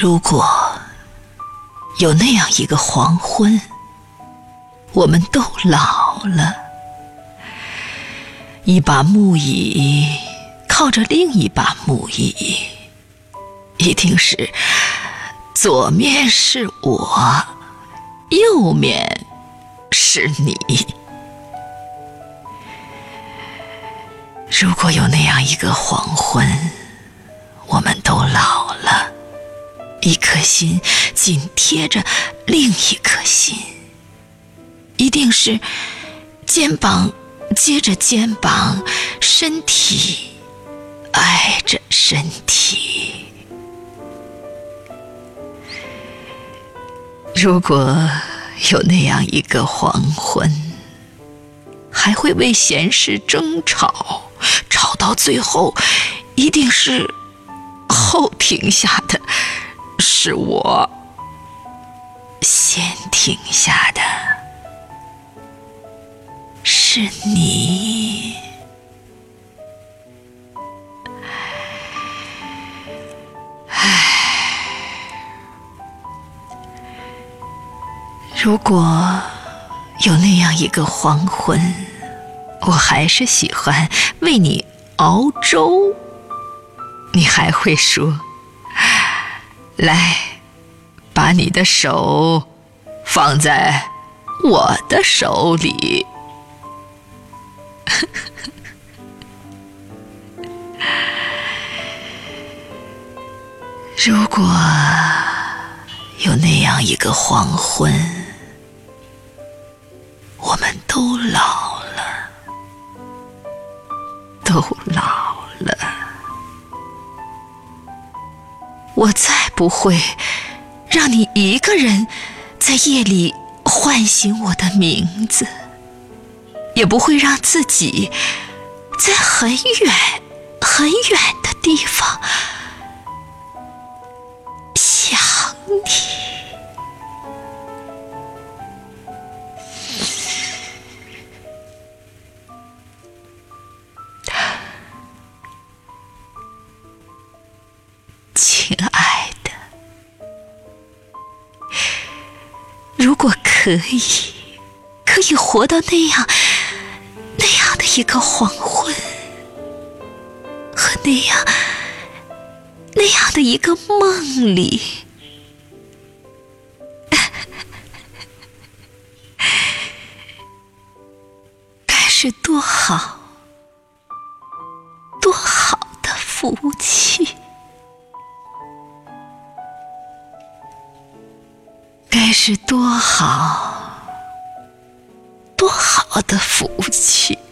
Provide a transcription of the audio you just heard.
如果有那样一个黄昏，我们都老了，一把木椅靠着另一把木椅，一定是左面是我，右面是你。如果有那样一个黄昏，一颗心紧贴着另一颗心，一定是肩膀接着肩膀，身体挨着身体。如果有那样一个黄昏，还会为闲事争吵。吵到最后，一定是后停下的，是我先停下的，是你。唉，如果有那样一个黄昏。我还是喜欢为你熬粥，你还会说：“来，把你的手放在我的手里。”如果有那样一个黄昏，我们都老了。都老了，我再不会让你一个人在夜里唤醒我的名字，也不会让自己在很远很远的地方可以，可以活到那样那样的一个黄昏，和那样那样的一个梦里，该是多好，多好的福气。该是多好多好的福气。